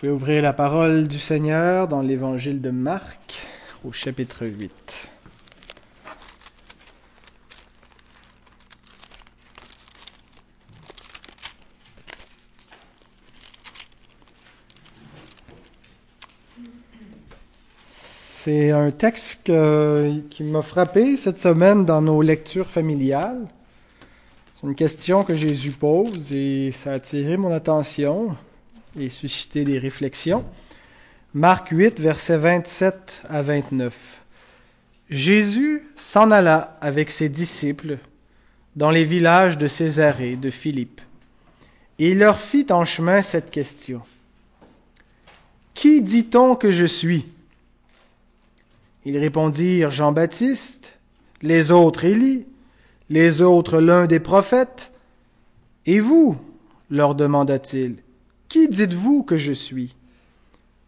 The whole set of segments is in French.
pouvez ouvrir la parole du Seigneur dans l'évangile de Marc au chapitre 8. C'est un texte qui m'a frappé cette semaine dans nos lectures familiales. C'est une question que Jésus pose et ça a attiré mon attention et susciter des réflexions. Marc 8, versets 27 à 29. Jésus s'en alla avec ses disciples dans les villages de Césarée, de Philippe, et il leur fit en chemin cette question. Qui dit-on que je suis? Ils répondirent Jean-Baptiste, les autres Élie, les autres l'un des prophètes. Et vous? leur demanda-t-il, qui dites-vous que je suis?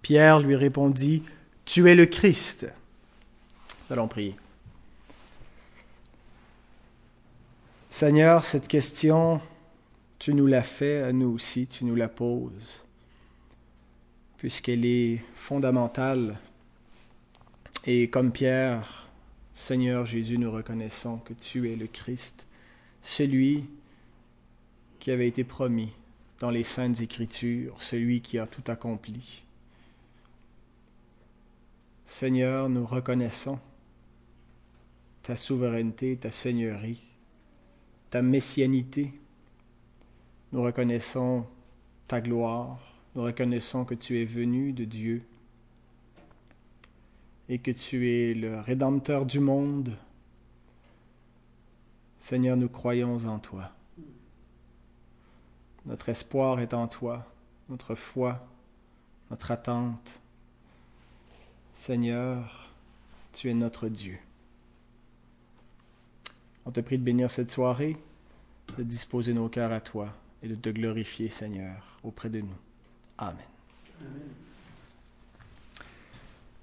Pierre lui répondit, Tu es le Christ. Allons prier. Seigneur, cette question, tu nous l'as fait à nous aussi, tu nous la poses, puisqu'elle est fondamentale. Et comme Pierre, Seigneur Jésus, nous reconnaissons que tu es le Christ, celui qui avait été promis dans les saintes écritures, celui qui a tout accompli. Seigneur, nous reconnaissons ta souveraineté, ta seigneurie, ta messianité. Nous reconnaissons ta gloire. Nous reconnaissons que tu es venu de Dieu et que tu es le Rédempteur du monde. Seigneur, nous croyons en toi. Notre espoir est en toi, notre foi, notre attente. Seigneur, tu es notre Dieu. On te prie de bénir cette soirée, de disposer nos cœurs à toi et de te glorifier, Seigneur, auprès de nous. Amen.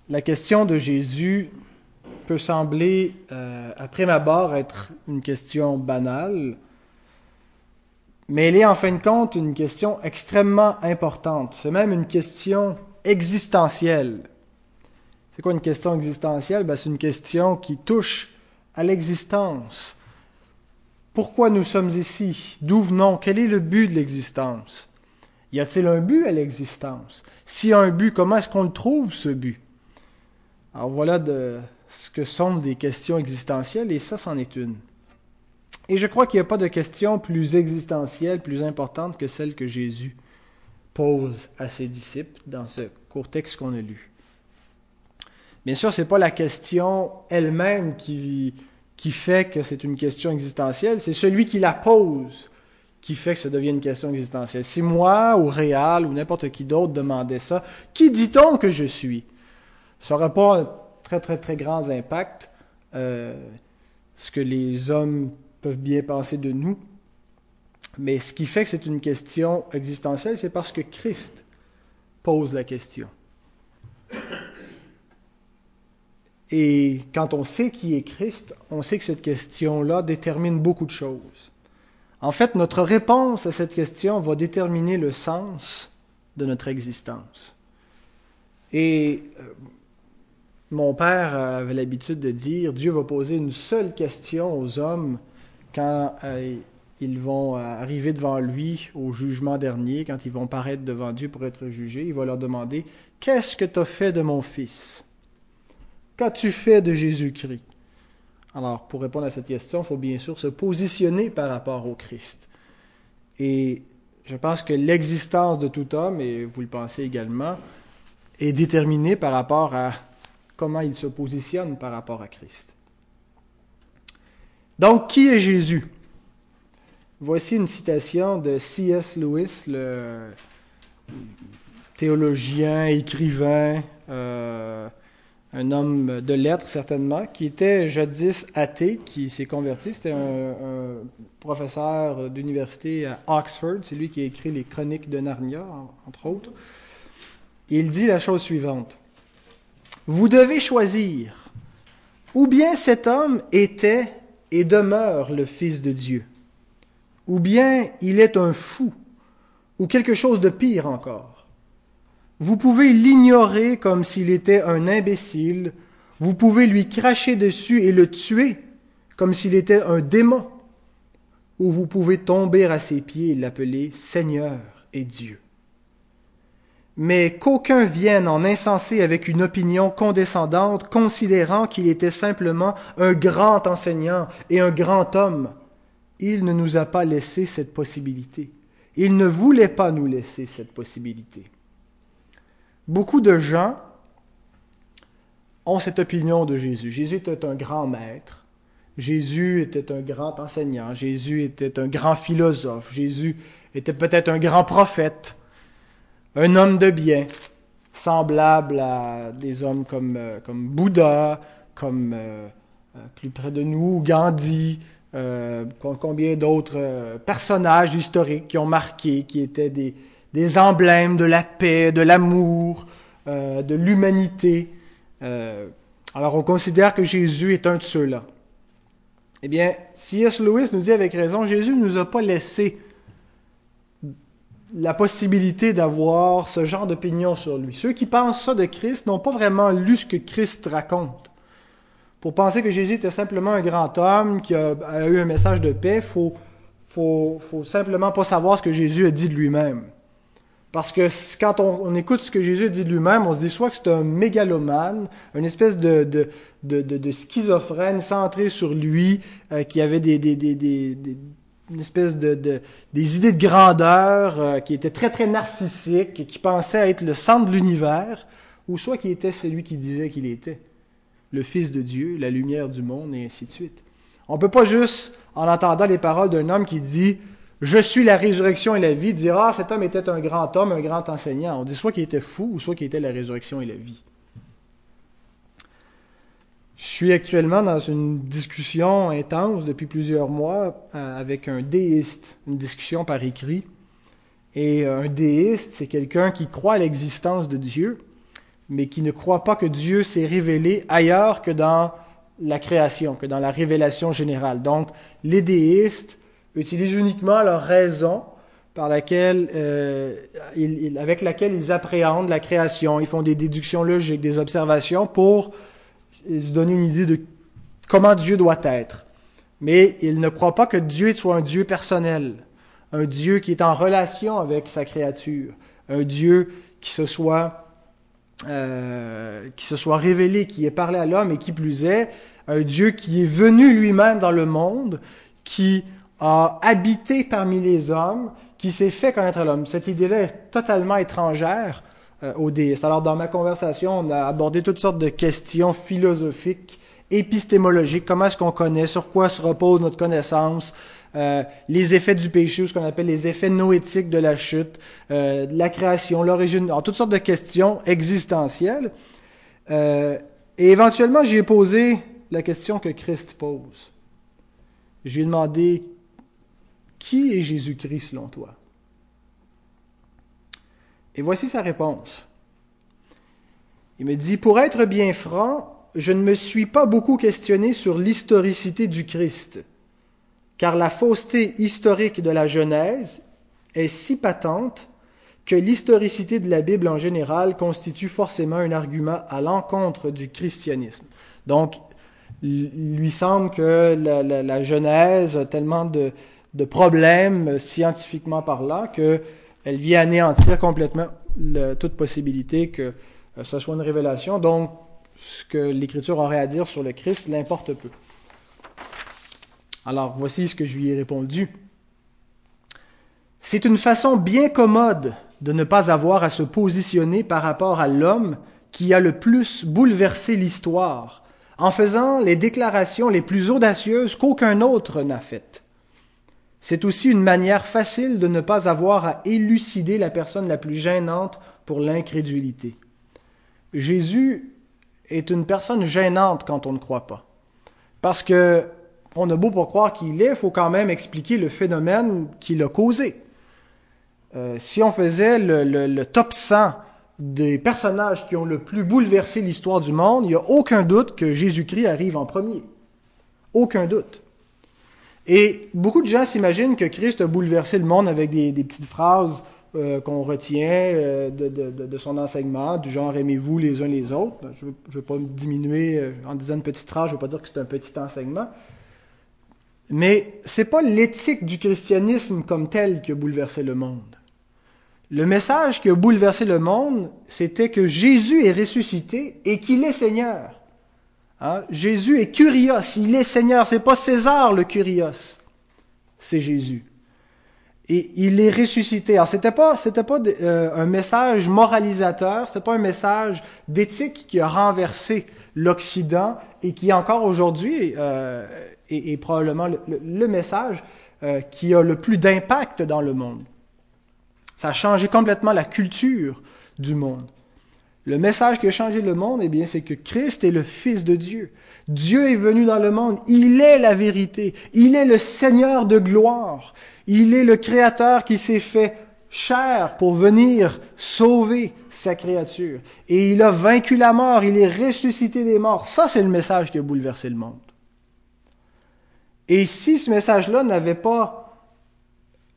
La question de Jésus peut sembler, euh, après ma barre, être une question banale, mais elle est en fin de compte une question extrêmement importante. C'est même une question existentielle. C'est quoi une question existentielle? Ben, C'est une question qui touche à l'existence. Pourquoi nous sommes ici? D'où venons? Quel est le but de l'existence? Y a-t-il un but à l'existence? S'il y a un but, comment est-ce qu'on le trouve, ce but? Alors voilà de ce que sont des questions existentielles, et ça, c'en est une. Et je crois qu'il n'y a pas de question plus existentielle, plus importante que celle que Jésus pose à ses disciples dans ce court texte qu'on a lu. Bien sûr, ce n'est pas la question elle-même qui, fait que c'est une question existentielle, c'est celui qui la pose qui fait que ça devient une question existentielle. Si moi ou Réal ou n'importe qui d'autre demandait ça, qui dit-on que je suis? Ça n'aurait pas un très très très grand impact. Euh, ce que les hommes peuvent bien penser de nous. Mais ce qui fait que c'est une question existentielle, c'est parce que Christ pose la question. Et quand on sait qui est Christ, on sait que cette question-là détermine beaucoup de choses. En fait, notre réponse à cette question va déterminer le sens de notre existence. Et euh, mon père avait l'habitude de dire, Dieu va poser une seule question aux hommes quand euh, ils vont euh, arriver devant lui au jugement dernier, quand ils vont paraître devant Dieu pour être jugés, il va leur demander Qu'est-ce que tu as fait de mon fils? Qu'as-tu fait de Jésus-Christ Alors, pour répondre à cette question, il faut bien sûr se positionner par rapport au Christ. Et je pense que l'existence de tout homme, et vous le pensez également, est déterminée par rapport à comment il se positionne par rapport à Christ. Donc, qui est Jésus? Voici une citation de C.S. Lewis, le théologien, écrivain, euh, un homme de lettres certainement, qui était jadis athée, qui s'est converti. C'était un, professeur d'université à Oxford. C'est lui qui a écrit les Chroniques de Narnia, entre autres. il dit la chose suivante. Vous devez choisir. Ou bien cet homme était et demeure le Fils de Dieu. Ou bien il est un fou, ou quelque chose de pire encore. Vous pouvez l'ignorer comme s'il était un imbécile. Vous pouvez lui cracher dessus et le tuer comme s'il était un démon. Ou vous pouvez tomber à ses pieds et l'appeler Seigneur et Dieu. Mais qu'aucun vienne en insensé avec une opinion condescendante, considérant qu'il était simplement un grand enseignant et un grand homme. Il ne nous a pas laissé cette possibilité. Il ne voulait pas nous laisser cette possibilité. Beaucoup de gens ont cette opinion de Jésus. Jésus était un grand maître. Jésus était un grand enseignant. Jésus était un grand philosophe. Jésus était peut-être un grand prophète. Un homme de bien, semblable à des hommes comme, euh, comme Bouddha, comme euh, euh, plus près de nous, Gandhi, combien d'autres personnages historiques qui ont marqué, qui étaient des, des emblèmes de la paix, de l'amour, de l'humanité. Alors on considère que Jésus est un de ceux-là. Eh bien, C.S. Lewis nous dit avec raison, Jésus ne nous a pas laissé la possibilité d'avoir ce genre d'opinion sur lui. Ceux qui pensent ça de Christ n'ont pas vraiment lu ce que Christ raconte. Pour penser que Jésus était simplement un grand homme qui a, eu un message de paix, faut, faut, faut simplement pas savoir ce que Jésus a dit de lui-même. Parce que quand on, écoute ce que Jésus dit de lui-même, on se dit soit que c'est un mégalomane, une espèce de, de, de, schizophrène centré sur lui, euh, qui avait des, une espèce de, de, des idées de grandeur, euh, qui était très très narcissique, qui pensait être le centre de l'univers, ou soit qui était celui qui disait qu'il était, le Fils de Dieu, la lumière du monde, et ainsi de suite. On peut pas juste, en entendant les paroles d'un homme qui dit je suis la résurrection et la vie, dire Ah, cet homme était un grand homme, un grand enseignant. On dit soit qu'il était fou ou soit qu'il était la résurrection et la vie. Je suis actuellement dans une discussion intense depuis plusieurs mois euh, avec un déiste, une discussion par écrit. Et euh, un déiste, c'est quelqu'un qui croit à l'existence de Dieu, mais qui ne croit pas que Dieu s'est révélé ailleurs que dans la création, que dans la révélation générale. Donc, les déistes utilisent uniquement leur raison par laquelle, euh, avec laquelle ils appréhendent la création. Ils font des déductions logiques, des observations pour se donner une idée de comment Dieu doit être. Mais ils ne croient pas que Dieu soit un Dieu personnel, un Dieu qui est en relation avec sa créature, un Dieu qui se soit euh, qui se soit révélé, qui ait parlé à l'homme et qui plus est, un Dieu qui est venu lui-même dans le monde, qui a habité parmi les hommes, qui s'est fait connaître à l'homme. Cette idée-là est totalement étrangère euh, déistes. Alors, dans ma conversation, on a abordé toutes sortes de questions philosophiques, épistémologiques. Comment est-ce qu'on connaît? Sur quoi se repose notre connaissance? Euh, les effets du péché, ou ce qu'on appelle les effets noétiques de la chute, euh, la création, l'origine, toutes sortes de questions existentielles. Euh, et éventuellement, j'ai posé la question que Christ pose. Je lui ai demandé qui est Jésus-Christ selon toi? Et voici sa réponse. Il me dit, pour être bien franc, je ne me suis pas beaucoup questionné sur l'historicité du Christ, car la fausseté historique de la Genèse est si patente que l'historicité de la Bible en général constitue forcément un argument à l'encontre du christianisme. Donc, il lui semble que la, Genèse a tellement de, de problèmes scientifiquement parlant qu'elle vient anéantir complètement toute possibilité que euh, ce soit une révélation. Donc, ce que l'Écriture aurait à dire sur le Christ l'importe peu. Alors, voici ce que je lui ai répondu. C'est une façon bien commode de ne pas avoir à se positionner par rapport à l'homme qui a le plus bouleversé l'histoire, en faisant les déclarations les plus audacieuses qu'aucun autre n'a faites. C'est aussi une manière facile de ne pas avoir à élucider la personne la plus gênante pour l'incrédulité. Jésus est une personne gênante quand on ne croit pas. Parce que on a beau pour croire qu'il est, il faut quand même expliquer le phénomène qui l'a causé. Euh, si on faisait le, le, top 100 des personnages qui ont le plus bouleversé l'histoire du monde, il n'y a aucun doute que Jésus-Christ arrive en premier. Aucun doute. Et beaucoup de gens s'imaginent que Christ a bouleversé le monde avec des, petites phrases euh, qu'on retient euh, de, son enseignement, du genre aimez-vous les uns les autres. Ben, je ne veux, pas me diminuer euh, en disant une petite phrase, je ne veux pas dire que c'est un petit enseignement. Mais c'est pas l'éthique du christianisme comme tel qui a bouleversé le monde. Le message qui a bouleversé le monde, c'était que Jésus est ressuscité et qu'il est Seigneur. Hein? Jésus est Curios, il est Seigneur. C'est pas César le Curios, c'est Jésus. Et il est ressuscité. Alors c'était pas c'était pas euh, un message moralisateur, c'est pas un message d'éthique qui a renversé l'Occident et qui encore aujourd'hui euh, est, probablement le, message euh, qui a le plus d'impact dans le monde. Ça a changé complètement la culture du monde. Le message qui a changé le monde, eh bien, c'est que Christ est le Fils de Dieu. Dieu est venu dans le monde. Il est la vérité. Il est le Seigneur de gloire. Il est le Créateur qui s'est fait chair pour venir sauver sa créature. Et il a vaincu la mort. Il est ressuscité des morts. Ça, c'est le message qui a bouleversé le monde. Et si ce message-là n'avait pas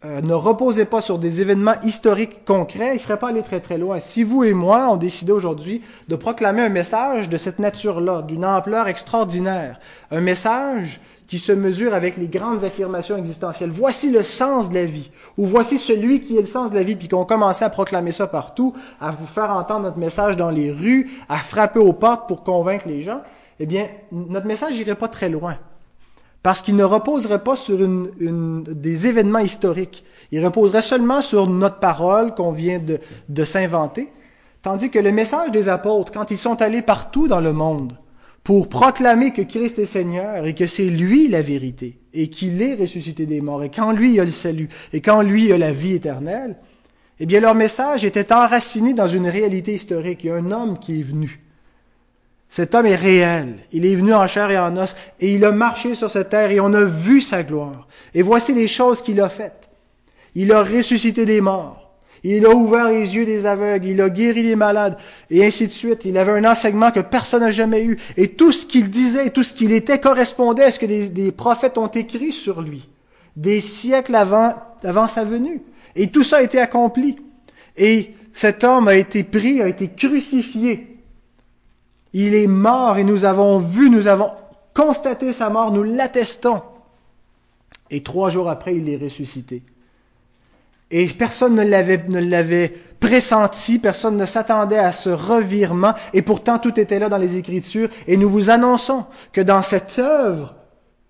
euh, ne reposait pas sur des événements historiques concrets, il ne serait pas allé très très loin. Si vous et moi, on décidé aujourd'hui de proclamer un message de cette nature-là, d'une ampleur extraordinaire, un message qui se mesure avec les grandes affirmations existentielles. Voici le sens de la vie, ou voici celui qui est le sens de la vie, puis qu'on commençait à proclamer ça partout, à vous faire entendre notre message dans les rues, à frapper aux portes pour convaincre les gens, eh bien, notre message n'irait pas très loin parce qu'il ne reposerait pas sur des événements historiques. Il reposerait seulement sur notre parole qu'on vient de, s'inventer. Tandis que le message des apôtres, quand ils sont allés partout dans le monde pour proclamer que Christ est Seigneur et que c'est lui la vérité et qu'il est ressuscité des morts et qu'en lui il y a le salut et qu'en lui il y a la vie éternelle, eh bien leur message était enraciné dans une réalité historique. Il un homme qui est venu cet homme est réel. Il est venu en chair et en os et il a marché sur cette terre et on a vu sa gloire. Et voici les choses qu'il a faites. Il a ressuscité des morts. Il a ouvert les yeux des aveugles. Il a guéri les malades et ainsi de suite. Il avait un enseignement que personne n'a jamais eu. Et tout ce qu'il disait, tout ce qu'il était correspondait à ce que des, prophètes ont écrit sur lui. Des siècles avant, avant sa venue. Et tout ça a été accompli. Et cet homme a été pris, a été crucifié il est mort et nous avons vu, nous avons constaté sa mort, nous l'attestons. Et trois jours après, il est ressuscité. Et personne ne l'avait, ne l'avait pressenti, personne ne s'attendait à ce revirement, et pourtant tout était là dans les Écritures, et nous vous annonçons que dans cette œuvre,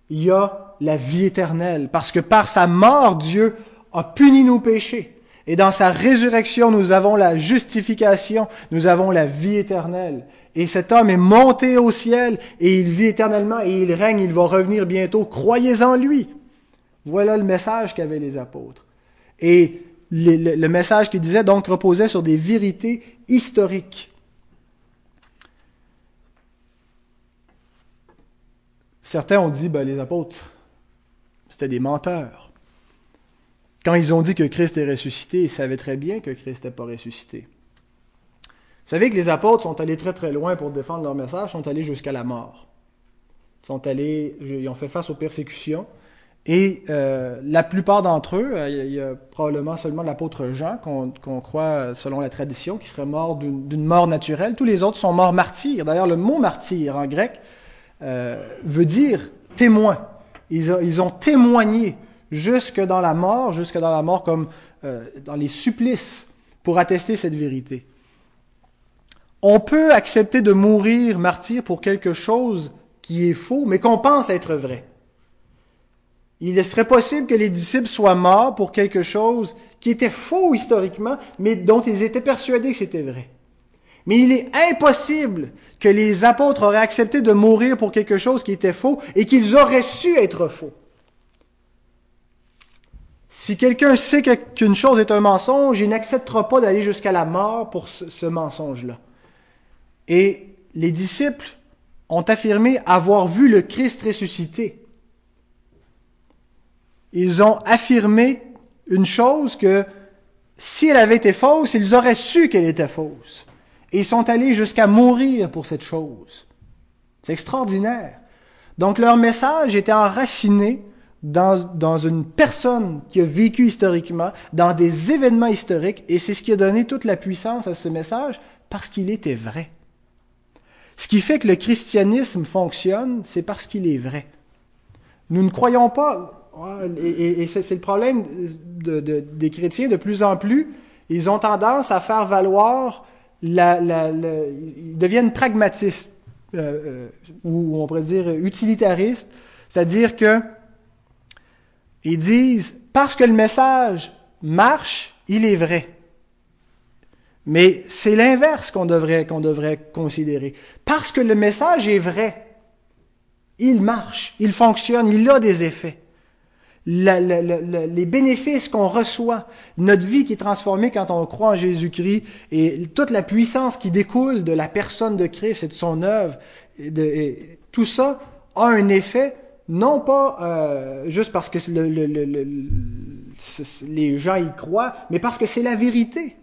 il y a la vie éternelle, parce que par sa mort, Dieu a puni nos péchés, et dans sa résurrection, nous avons la justification, nous avons la vie éternelle. Et cet homme est monté au ciel et il vit éternellement et il règne, il va revenir bientôt. Croyez en lui. Voilà le message qu'avaient les apôtres. Et le, message qu'il disait donc reposait sur des vérités historiques. Certains ont dit, ben, les apôtres, c'était des menteurs. Quand ils ont dit que Christ est ressuscité, ils savaient très bien que Christ n'est pas ressuscité. Vous savez que les apôtres sont allés très très loin pour défendre leur message, sont allés jusqu'à la mort. Ils sont allés, ils ont fait face aux persécutions. Et euh, la plupart d'entre eux, euh, il y a probablement seulement l'apôtre Jean qu'on croit, selon la tradition, qui serait mort d'une mort naturelle. Tous les autres sont morts martyrs. D'ailleurs, le mot martyr en grec euh, veut dire témoin. Ils ont témoigné jusque dans la mort, jusque dans la mort comme euh, dans les supplices, pour attester cette vérité. On peut accepter de mourir martyr pour quelque chose qui est faux, mais qu'on pense être vrai. Il serait possible que les disciples soient morts pour quelque chose qui était faux historiquement, mais dont ils étaient persuadés que c'était vrai. Mais il est impossible que les apôtres auraient accepté de mourir pour quelque chose qui était faux et qu'ils auraient su être faux. Si quelqu'un sait qu'une chose est un mensonge, il n'acceptera pas d'aller jusqu'à la mort pour ce, mensonge-là. Et les disciples ont affirmé avoir vu le Christ ressuscité. Ils ont affirmé une chose que si elle avait été fausse, ils auraient su qu'elle était fausse. Et ils sont allés jusqu'à mourir pour cette chose. C'est extraordinaire. Donc leur message était enraciné dans, dans une personne qui a vécu historiquement, dans des événements historiques, et c'est ce qui a donné toute la puissance à ce message, parce qu'il était vrai. Ce qui fait que le christianisme fonctionne, c'est parce qu'il est vrai. Nous ne croyons pas, et, c'est le problème de, des chrétiens de plus en plus, ils ont tendance à faire valoir, la, la, ils deviennent pragmatistes, euh, euh, ou on pourrait dire utilitaristes, c'est-à-dire que ils disent, parce que le message marche, il est vrai. Mais c'est l'inverse qu'on devrait, qu'on devrait considérer. Parce que le message est vrai, il marche, il fonctionne, il a des effets. les bénéfices qu'on reçoit, notre vie qui est transformée quand on croit en Jésus-Christ et toute la puissance qui découle de la personne de Christ et de son œuvre, tout ça a un effet non pas euh, juste parce que les gens y croient, mais parce que c'est la vérité.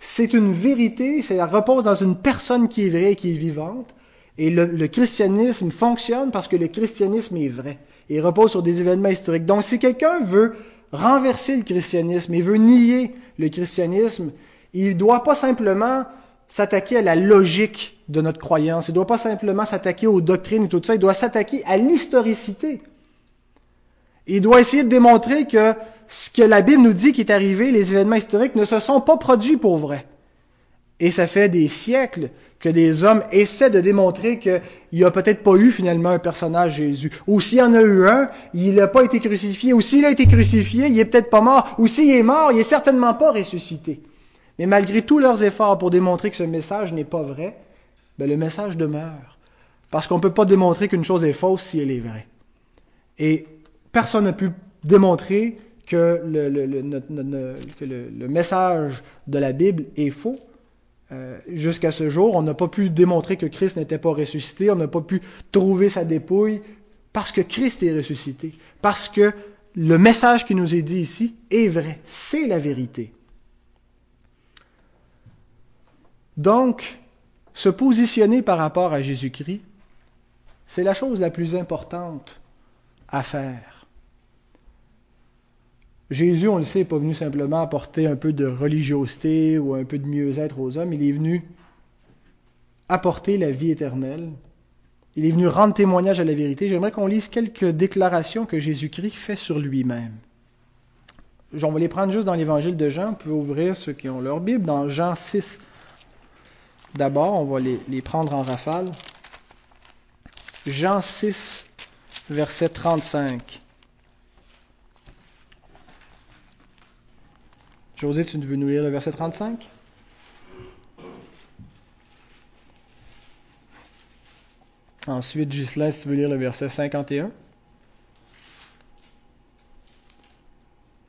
C'est une vérité, ça repose dans une personne qui est vraie et qui est vivante. Et le, christianisme fonctionne parce que le christianisme est vrai. Et repose sur des événements historiques. Donc si quelqu'un veut renverser le christianisme et veut nier le christianisme, il ne doit pas simplement s'attaquer à la logique de notre croyance. Il ne doit pas simplement s'attaquer aux doctrines et tout ça. Il doit s'attaquer à l'historicité. Il doit essayer de démontrer que ce que la Bible nous dit qui est arrivé, les événements historiques, ne se sont pas produits pour vrai. Et ça fait des siècles que des hommes essaient de démontrer qu'il n'y a peut-être pas eu finalement un personnage Jésus. Ou s'il y en a eu un, il n'a pas été crucifié. Ou s'il a été crucifié, il est peut-être pas mort. Ou s'il est mort, il est certainement pas ressuscité. Mais malgré tous leurs efforts pour démontrer que ce message n'est pas vrai, ben le message demeure. Parce qu'on ne peut pas démontrer qu'une chose est fausse si elle est vraie. Et personne n'a pu démontrer que le, message de la Bible est faux. Euh, jusqu'à ce jour, on n'a pas pu démontrer que Christ n'était pas ressuscité, on n'a pas pu trouver sa dépouille, parce que Christ est ressuscité, parce que le message qui nous est dit ici est vrai, c'est la vérité. Donc, se positionner par rapport à Jésus-Christ, c'est la chose la plus importante à faire. Jésus, on le sait, n'est pas venu simplement apporter un peu de religiosité ou un peu de mieux-être aux hommes, il est venu apporter la vie éternelle. Il est venu rendre témoignage à la vérité. J'aimerais qu'on lise quelques déclarations que Jésus-Christ fait sur lui-même. On va les prendre juste dans l'évangile de Jean. Vous pouvez ouvrir ceux qui ont leur Bible dans Jean 6. D'abord, on va les, prendre en rafale. Jean 6, verset 35. José, tu veux nous lire le verset 35 Ensuite, Ghislain, si tu veux lire le verset 51.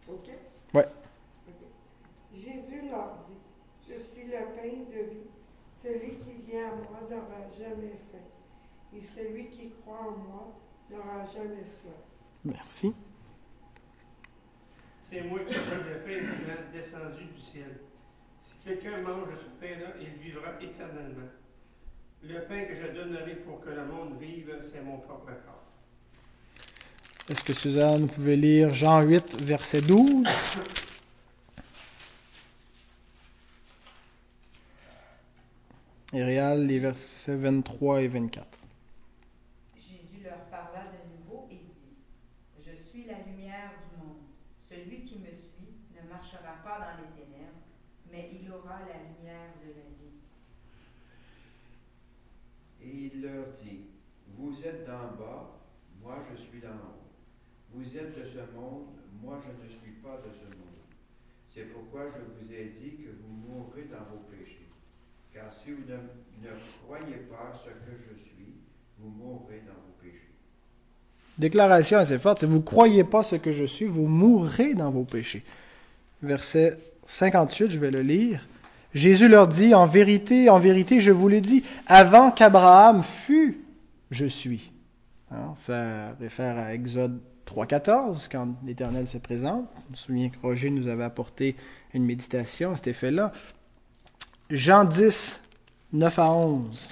OK. Ouais. Jésus leur dit Je suis le pain de vie. Celui qui vient à moi n'aura jamais faim. Et celui qui croit en moi n'aura jamais soif. Merci. C'est moi qui suis le pain descendu du ciel. Si quelqu'un mange de ce pain-là, il vivra éternellement. Le pain que je donnerai pour que le monde vive, c'est mon propre corps. Est-ce que Suzanne pouvait lire Jean 8, verset 12? Et Réal, les versets 23 et 24. Jésus leur parla de nouveau et dit, Je suis la lumière du celui qui me suit ne marchera pas dans les ténèbres, mais il aura la lumière de la vie. Et il leur dit, Vous êtes d'en bas, moi je suis d'en haut. Vous êtes de ce monde, moi je ne suis pas de ce monde. C'est pourquoi je vous ai dit que vous mourrez dans vos péchés. Car si vous ne, croyez pas ce que je suis, vous mourrez dans vos péchés. Déclaration assez forte, si vous ne croyez pas ce que je suis, vous mourrez dans vos péchés. Verset 58, je vais le lire. Jésus leur dit, en vérité, en vérité, je vous le dis, avant qu'Abraham fût, je suis. Ça réfère à Exode 3.14, quand l'Éternel se présente. Je me souviens que Roger nous avait apporté une méditation à cet effet-là. Jean 10, 9 à 11.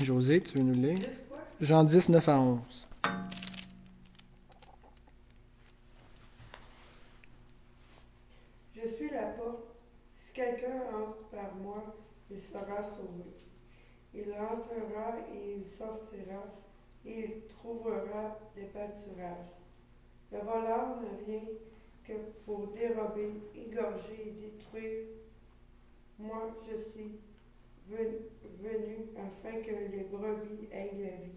José, tu veux nous lire? Jean 10, 9 à 11. Je suis la porte. Si quelqu'un entre par moi, il sera sauvé. Il rentrera et il sortira et il trouvera des pâturages. Le voleur ne vient que pour dérober, égorger détruire. Moi, je suis ven- venu afin que les brebis aient la vie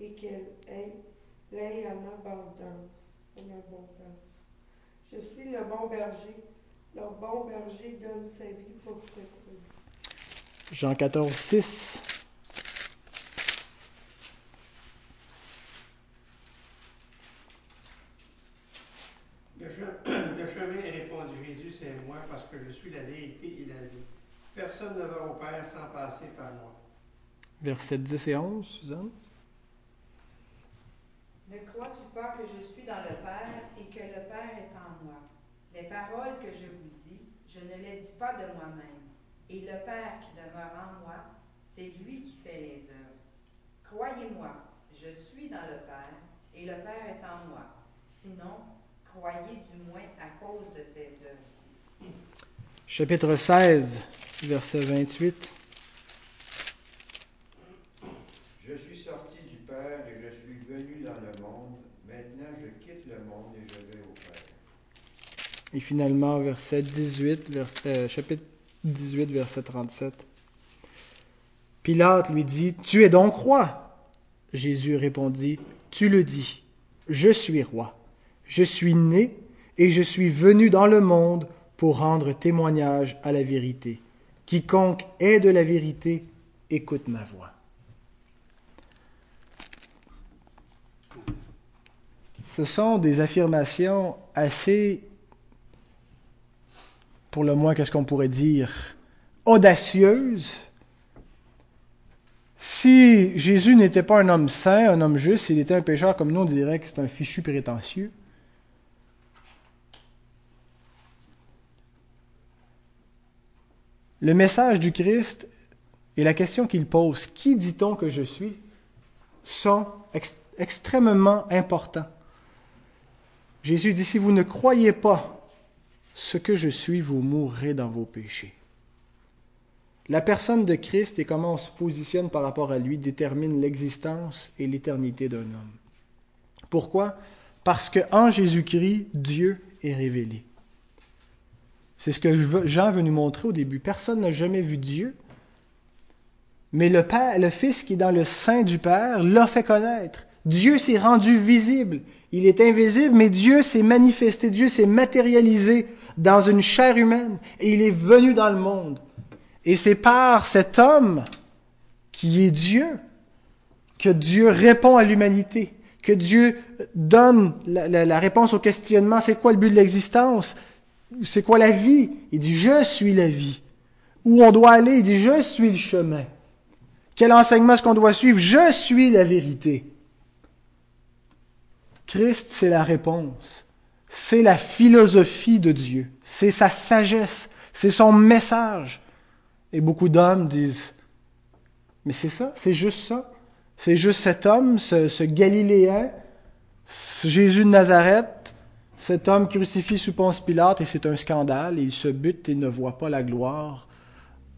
et qu'elles aient l'aient en abondance. Je suis le bon berger. Le bon berger donne sa vie pour brebis. Jean 14, 6. Le, che- le chemin, répondit Jésus, c'est moi, parce que je suis la vérité et la vie. Personne ne va au Père sans passer par moi. Versets 10 et 11, Suzanne. Ne crois-tu pas que je suis dans le Père et que le Père est en moi? Les paroles que je vous dis, je ne les dis pas de moi-même. Et le Père qui demeure en moi, c'est lui qui fait les œuvres. Croyez-moi, je suis dans le Père et le Père est en moi. Sinon, croyez du moins à cause de ses œuvres. Chapitre 16, verset 28. Je suis sorti du Père et je suis venu dans le monde. Maintenant, je quitte le monde et je vais au Père. Et finalement, verset 18, vers- euh, chapitre 18, verset 37. Pilate lui dit, Tu es donc roi? Jésus répondit, Tu le dis, je suis roi. Je suis né et je suis venu dans le monde pour rendre témoignage à la vérité. Quiconque est de la vérité, écoute ma voix. Ce sont des affirmations assez pour le moins, qu'est-ce qu'on pourrait dire, audacieuse. Si Jésus n'était pas un homme saint, un homme juste, s'il était un pécheur comme nous, on dirait que c'est un fichu prétentieux. Le message du Christ et la question qu'il pose, qui dit-on que je suis, sont ex- extrêmement importants. Jésus dit, si vous ne croyez pas ce que je suis, vous mourrez dans vos péchés. La personne de Christ et comment on se positionne par rapport à lui détermine l'existence et l'éternité d'un homme. Pourquoi? Parce que en Jésus-Christ, Dieu est révélé. C'est ce que Jean veut nous montrer au début. Personne n'a jamais vu Dieu, mais le Fils qui est dans le sein du Père l'a fait connaître. Dieu s'est rendu visible. Il est invisible, mais Dieu s'est manifesté, Dieu s'est matérialisé dans une chair humaine et il est venu dans le monde. Et c'est par cet homme qui est Dieu que Dieu répond à l'humanité, que Dieu donne la réponse au questionnement, c'est quoi le but de l'existence? C'est quoi la vie? Il dit, je suis la vie. Où on doit aller? Il dit, je suis le chemin. Quel enseignement est-ce qu'on doit suivre? Je suis la vérité. Christ, c'est la réponse. C'est la philosophie de Dieu. C'est sa sagesse. C'est son message. Et beaucoup d'hommes disent, mais c'est ça, c'est juste ça. C'est juste cet homme, ce, Galiléen, ce Jésus de Nazareth, cet homme crucifié sous Ponce Pilate, et c'est un scandale, il se bute et ne voit pas la gloire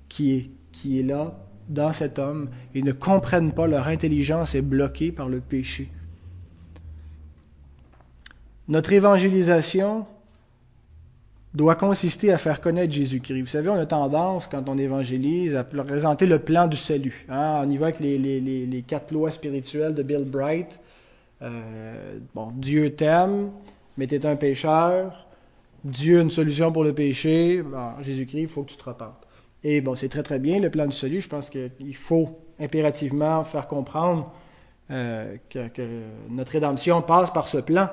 qui est, là dans cet homme, et ne comprennent pas, leur intelligence est bloquée par le péché. Notre évangélisation doit consister à faire connaître Jésus-Christ. Vous savez, on a tendance, quand on évangélise, à présenter le plan du salut. Hein? On y va avec les quatre lois spirituelles de Bill Bright. Euh, bon, Dieu t'aime, mais tu es un pécheur. Dieu a une solution pour le péché. Jésus-Christ, il faut que tu te repentes. Et bon, c'est très très bien, le plan du salut. Je pense qu'il faut impérativement faire comprendre euh, que, notre rédemption passe par ce plan.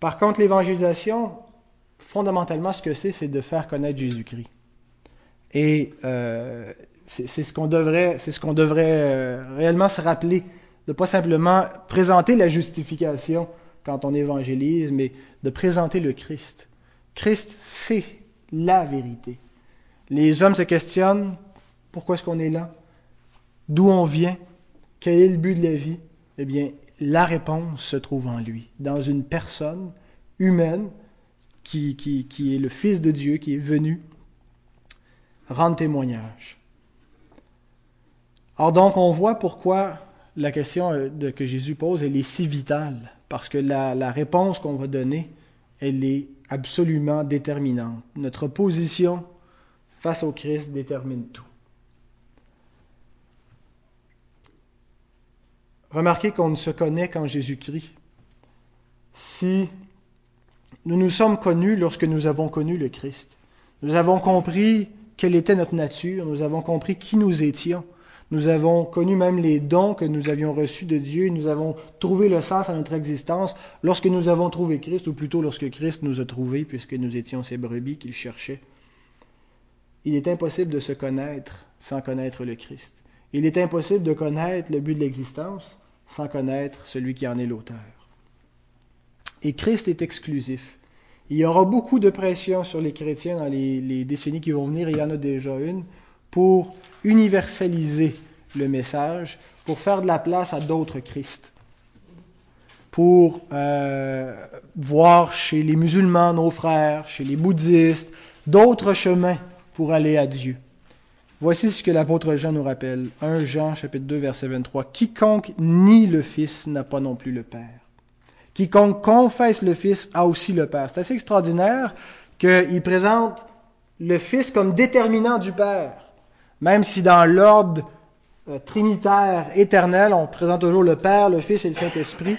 Par contre, l'évangélisation, fondamentalement, ce que c'est, c'est de faire connaître Jésus-Christ. Et euh, c'est ce qu'on devrait, ce qu'on devrait euh, réellement se rappeler, de pas simplement présenter la justification quand on évangélise, mais de présenter le Christ. Christ, c'est la vérité. Les hommes se questionnent pourquoi est-ce qu'on est là, d'où on vient, quel est le but de la vie? Eh bien, la réponse se trouve en lui, dans une personne humaine qui, qui, qui est le Fils de Dieu, qui est venu rendre témoignage. Alors donc, on voit pourquoi la question de, que Jésus pose, elle est si vitale, parce que la, la réponse qu'on va donner, elle est absolument déterminante. Notre position face au Christ détermine tout. Remarquez qu'on ne se connaît qu'en Jésus-Christ. Si nous nous sommes connus lorsque nous avons connu le Christ, nous avons compris quelle était notre nature, nous avons compris qui nous étions, nous avons connu même les dons que nous avions reçus de Dieu, nous avons trouvé le sens à notre existence lorsque nous avons trouvé Christ, ou plutôt lorsque Christ nous a trouvés, puisque nous étions ces brebis qu'il cherchait. Il est impossible de se connaître sans connaître le Christ. Il est impossible de connaître le but de l'existence sans connaître celui qui en est l'auteur. Et Christ est exclusif. Il y aura beaucoup de pression sur les chrétiens dans les, les décennies qui vont venir, il y en a déjà une, pour universaliser le message, pour faire de la place à d'autres Christ, pour euh, voir chez les musulmans, nos frères, chez les bouddhistes, d'autres chemins pour aller à Dieu. Voici ce que l'apôtre Jean nous rappelle. 1 Jean chapitre 2 verset 23. Quiconque nie le Fils n'a pas non plus le Père. Quiconque confesse le Fils a aussi le Père. C'est assez extraordinaire qu'il présente le Fils comme déterminant du Père. Même si dans l'ordre euh, trinitaire éternel, on présente toujours le Père, le Fils et le Saint-Esprit,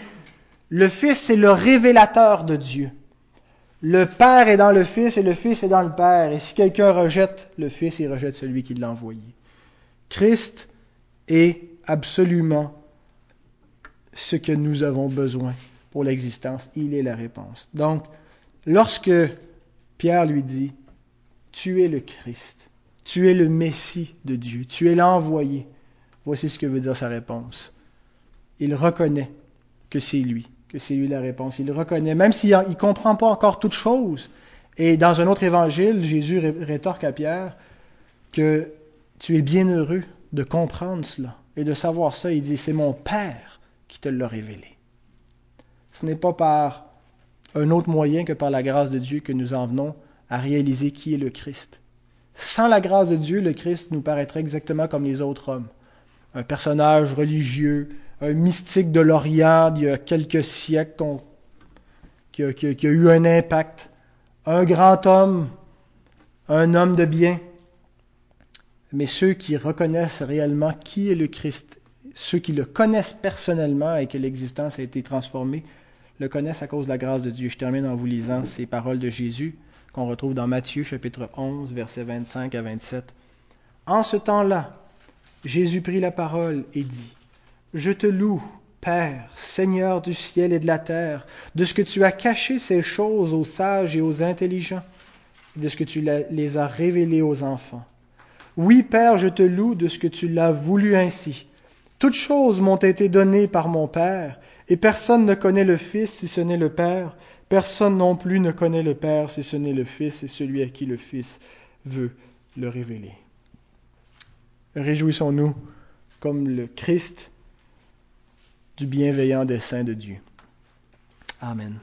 le Fils c'est le révélateur de Dieu. Le Père est dans le Fils et le Fils est dans le Père. Et si quelqu'un rejette le Fils, il rejette celui qui l'a envoyé. Christ est absolument ce que nous avons besoin pour l'existence. Il est la réponse. Donc, lorsque Pierre lui dit, tu es le Christ, tu es le Messie de Dieu. Tu es l'envoyé. Voici ce que veut dire sa réponse. Il reconnaît que c'est lui, que c'est lui la réponse. Il reconnaît, même s'il ne comprend pas encore toute chose. Et dans un autre évangile, Jésus rétorque à Pierre que tu es bien heureux de comprendre cela et de savoir ça. Il dit, c'est mon Père qui te l'a révélé. Ce n'est pas par un autre moyen que par la grâce de Dieu que nous en venons à réaliser qui est le Christ. Sans la grâce de Dieu, le Christ nous paraîtrait exactement comme les autres hommes. Un personnage religieux, un mystique de l'Orient d'il y a quelques siècles qui, a, qui, a, eu un impact. Un grand homme, un homme de bien. Mais ceux qui reconnaissent réellement qui est le Christ, ceux qui le connaissent personnellement et que l'existence a été transformée, le connaissent à cause de la grâce de Dieu. Je termine en vous lisant ces paroles de Jésus qu'on retrouve dans Matthieu chapitre 11, versets 25 à 27. En ce temps-là, Jésus prit la parole et dit, Je te loue, Père, Seigneur du ciel et de la terre, de ce que tu as caché ces choses aux sages et aux intelligents, et de ce que tu les as révélées aux enfants. Oui, Père, je te loue de ce que tu l'as voulu ainsi. Toutes choses m'ont été données par mon Père, et personne ne connaît le Fils si ce n'est le Père, Personne non plus ne connaît le Père si ce n'est le Fils et celui à qui le Fils veut le révéler. Réjouissons-nous comme le Christ du bienveillant dessein de Dieu. Amen.